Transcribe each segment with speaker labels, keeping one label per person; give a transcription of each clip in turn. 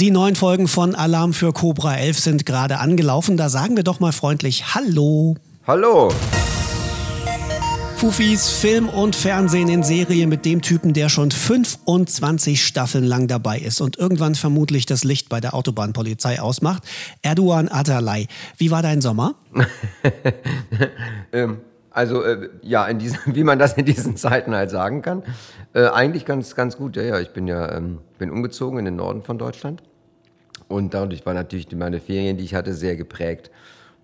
Speaker 1: Die neuen Folgen von Alarm für Cobra 11 sind gerade angelaufen. Da sagen wir doch mal freundlich Hallo.
Speaker 2: Hallo.
Speaker 1: Fufis Film und Fernsehen in Serie mit dem Typen, der schon 25 Staffeln lang dabei ist und irgendwann vermutlich das Licht bei der Autobahnpolizei ausmacht. Erdogan Atalay. Wie war dein Sommer?
Speaker 2: ähm, also äh, ja, in diesen, wie man das in diesen Zeiten halt sagen kann, äh, eigentlich ganz, ganz gut. Ja, ja, ich bin ja ähm, bin umgezogen in den Norden von Deutschland. Und dadurch war natürlich meine Ferien, die ich hatte, sehr geprägt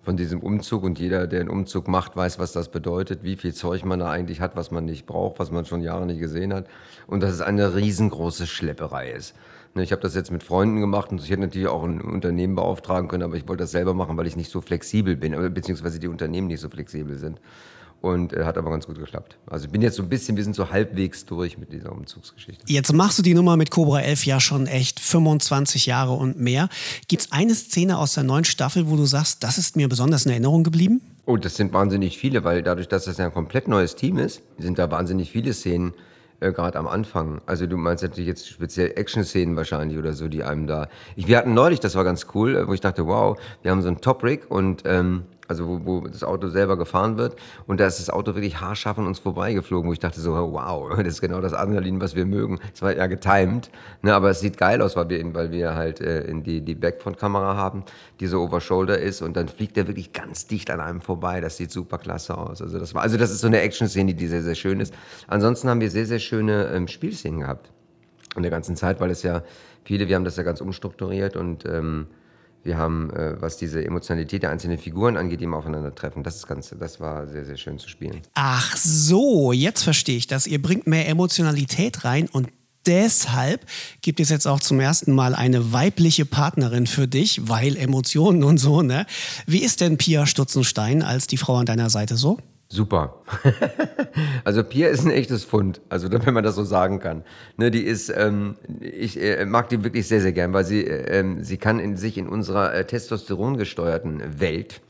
Speaker 2: von diesem Umzug. Und jeder, der einen Umzug macht, weiß, was das bedeutet, wie viel Zeug man da eigentlich hat, was man nicht braucht, was man schon Jahre nicht gesehen hat. Und dass es eine riesengroße Schlepperei ist. Ne, ich habe das jetzt mit Freunden gemacht und ich hätte natürlich auch ein Unternehmen beauftragen können, aber ich wollte das selber machen, weil ich nicht so flexibel bin, beziehungsweise die Unternehmen nicht so flexibel sind und äh, hat aber ganz gut geklappt. Also ich bin jetzt so ein bisschen, wir sind so halbwegs durch mit dieser Umzugsgeschichte.
Speaker 1: Jetzt machst du die Nummer mit Cobra 11 ja schon echt 25 Jahre und mehr. Gibt es eine Szene aus der neuen Staffel, wo du sagst, das ist mir besonders in Erinnerung geblieben?
Speaker 2: Oh, das sind wahnsinnig viele, weil dadurch, dass das ja ein komplett neues Team ist, sind da wahnsinnig viele Szenen äh, gerade am Anfang. Also du meinst natürlich jetzt speziell Action-Szenen wahrscheinlich oder so, die einem da. Ich, wir hatten neulich, das war ganz cool, äh, wo ich dachte, wow, wir haben so einen Top-Rig und ähm, also wo, wo das Auto selber gefahren wird. Und da ist das Auto wirklich haarscharf an uns vorbeigeflogen, wo ich dachte so, wow, das ist genau das Adrenalin, was wir mögen. Es war ja getimed, ne, aber es sieht geil aus, weil wir, weil wir halt äh, in die, die Backfront-Kamera haben, die so over-shoulder ist und dann fliegt der wirklich ganz dicht an einem vorbei. Das sieht super klasse aus. Also das, war, also das ist so eine Action-Szene, die sehr, sehr schön ist. Ansonsten haben wir sehr, sehr schöne ähm, Spielszenen gehabt. In der ganzen Zeit, weil es ja viele, wir haben das ja ganz umstrukturiert und ähm, wir haben, äh, was diese Emotionalität der einzelnen Figuren angeht, die immer aufeinandertreffen. Das ist ganz, das war sehr, sehr schön zu spielen.
Speaker 1: Ach so, jetzt verstehe ich das. Ihr bringt mehr Emotionalität rein und deshalb gibt es jetzt auch zum ersten Mal eine weibliche Partnerin für dich, weil Emotionen und so, ne? Wie ist denn Pia Stutzenstein als die Frau an deiner Seite so?
Speaker 2: Super. also Pia ist ein echtes Fund, also wenn man das so sagen kann. Ne, die ist, ähm, ich äh, mag die wirklich sehr, sehr gern, weil sie, äh, ähm, sie kann in sich in unserer äh, testosterongesteuerten Welt,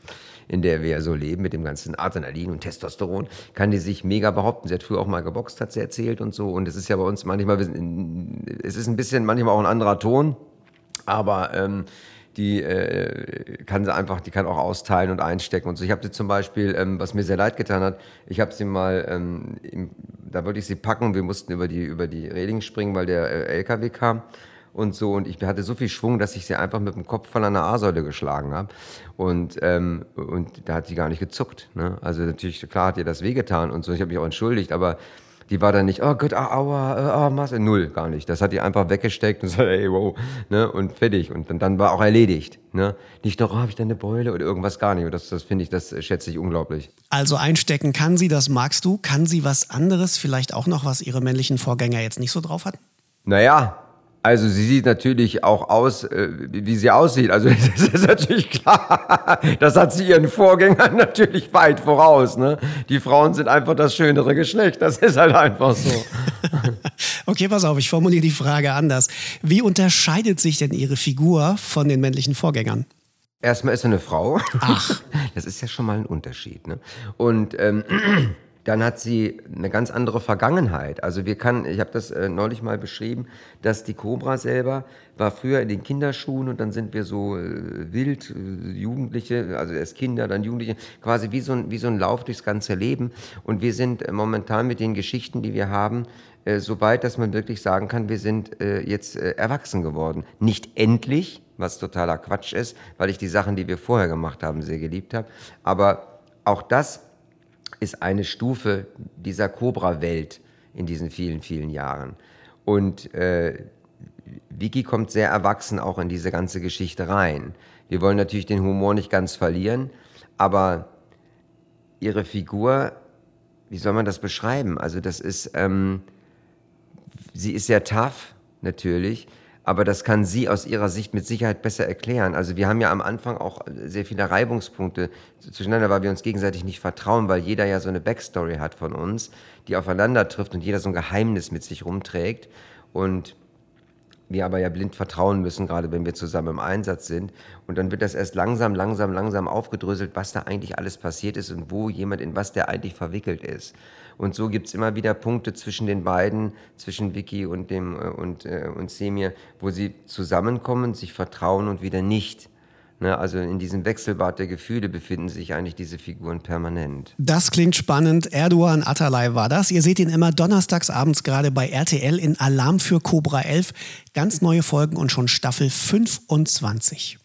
Speaker 2: in der wir so leben, mit dem ganzen Adrenalin und Testosteron, kann die sich mega behaupten. Sie hat früher auch mal geboxt, hat sie erzählt und so. Und es ist ja bei uns manchmal, es ist ein bisschen manchmal auch ein anderer Ton, aber ähm, die äh, kann sie einfach, die kann auch austeilen und einstecken und so. Ich habe sie zum Beispiel, ähm, was mir sehr leid getan hat, ich habe sie mal, ähm, im, da wollte ich sie packen wir mussten über die über die Reling springen, weil der äh, LKW kam und so und ich hatte so viel Schwung, dass ich sie einfach mit dem Kopf von einer A-Säule geschlagen habe und ähm, und da hat sie gar nicht gezuckt. Ne? Also natürlich klar hat ihr das wehgetan und so. Ich habe mich auch entschuldigt, aber die war dann nicht, oh Gott, ah, aua, ah, Masse, null, gar nicht. Das hat die einfach weggesteckt und so, ey, wow, ne, und fertig. Und dann, dann war auch erledigt, ne. Nicht noch, oh, habe ich da eine Beule oder irgendwas gar nicht. Und das, das finde ich, das schätze ich unglaublich.
Speaker 1: Also einstecken kann sie, das magst du. Kann sie was anderes, vielleicht auch noch, was ihre männlichen Vorgänger jetzt nicht so drauf hatten?
Speaker 2: Naja, also sie sieht natürlich auch aus, äh, wie sie aussieht. Also das ist natürlich klar. Das hat sie ihren Vorgängern natürlich weit voraus. Ne? Die Frauen sind einfach das schönere Geschlecht. Das ist halt einfach so.
Speaker 1: okay, pass auf, ich formuliere die Frage anders. Wie unterscheidet sich denn ihre Figur von den männlichen Vorgängern?
Speaker 2: Erstmal ist sie eine Frau.
Speaker 1: Ach.
Speaker 2: Das ist ja schon mal ein Unterschied. Ne? Und ähm, dann hat sie eine ganz andere Vergangenheit. Also wir kann, ich habe das äh, neulich mal beschrieben, dass die Cobra selber war früher in den Kinderschuhen und dann sind wir so äh, wild, äh, Jugendliche, also erst Kinder, dann Jugendliche, quasi wie so, ein, wie so ein Lauf durchs ganze Leben. Und wir sind äh, momentan mit den Geschichten, die wir haben, äh, so weit, dass man wirklich sagen kann, wir sind äh, jetzt erwachsen geworden. Nicht endlich, was totaler Quatsch ist, weil ich die Sachen, die wir vorher gemacht haben, sehr geliebt habe. Aber auch das ist eine Stufe dieser Cobra-Welt in diesen vielen, vielen Jahren. Und äh, Vicky kommt sehr erwachsen auch in diese ganze Geschichte rein. Wir wollen natürlich den Humor nicht ganz verlieren, aber ihre Figur, wie soll man das beschreiben? Also das ist, ähm, sie ist sehr tough, natürlich, aber das kann sie aus ihrer Sicht mit Sicherheit besser erklären. Also wir haben ja am Anfang auch sehr viele Reibungspunkte zueinander, weil wir uns gegenseitig nicht vertrauen, weil jeder ja so eine Backstory hat von uns, die aufeinander trifft und jeder so ein Geheimnis mit sich rumträgt. Und wir aber ja blind vertrauen müssen, gerade wenn wir zusammen im Einsatz sind. Und dann wird das erst langsam, langsam, langsam aufgedröselt, was da eigentlich alles passiert ist und wo jemand in was der eigentlich verwickelt ist. Und so gibt es immer wieder Punkte zwischen den beiden, zwischen Vicky und, dem, äh, und, äh, und Semir, wo sie zusammenkommen, sich vertrauen und wieder nicht. Ne, also in diesem Wechselbad der Gefühle befinden sich eigentlich diese Figuren permanent.
Speaker 1: Das klingt spannend. Erdogan Atalay war das. Ihr seht ihn immer donnerstags abends gerade bei RTL in Alarm für Cobra 11. Ganz neue Folgen und schon Staffel 25.